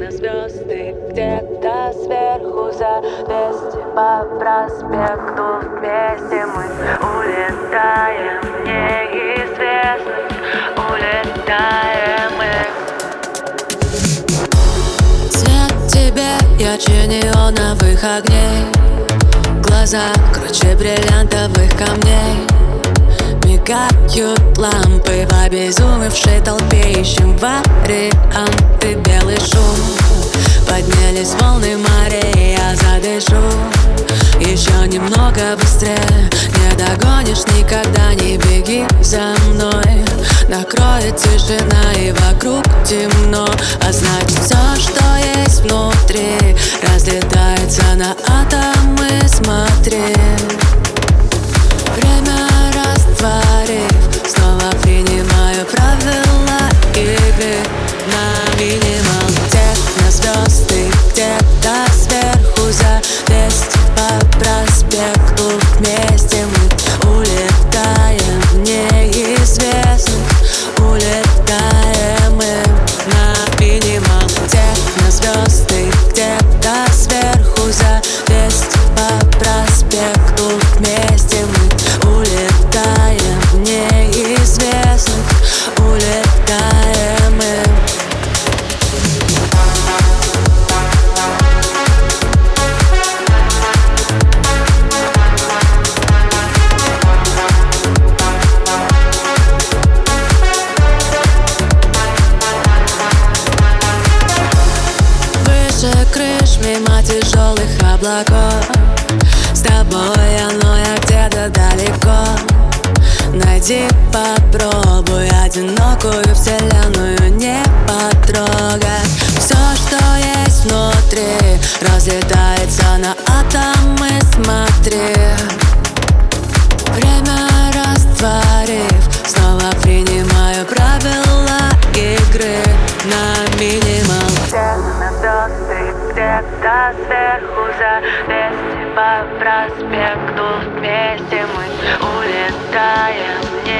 Техно звезды где-то сверху за 200 по проспекту Вместе мы улетаем. В неизвестность Улетаем мы. Свет тебе ярче неоновых огней Глаза круче бриллиантовых камней Мигают лампы в обезумевшей толпе. Ищем варианты. Белый шум. Поднялись волны морей, я задышу. Еще немного быстрее. Не догонишь никогда, не беги за мной. Накроет тишина и вокруг темно. А значит все, что есть внутри Разлетается на мимо тяжелых облаков. С тобой оно я где-то далеко. Найди, попробуй одинокую вселенную не потрогать. Все, что есть внутри, разлетается на атомы, смотри. Время растворив, снова принимаю правила игры на минимал где-то сверху за 200 по проспекту Вместе мы улетаем. В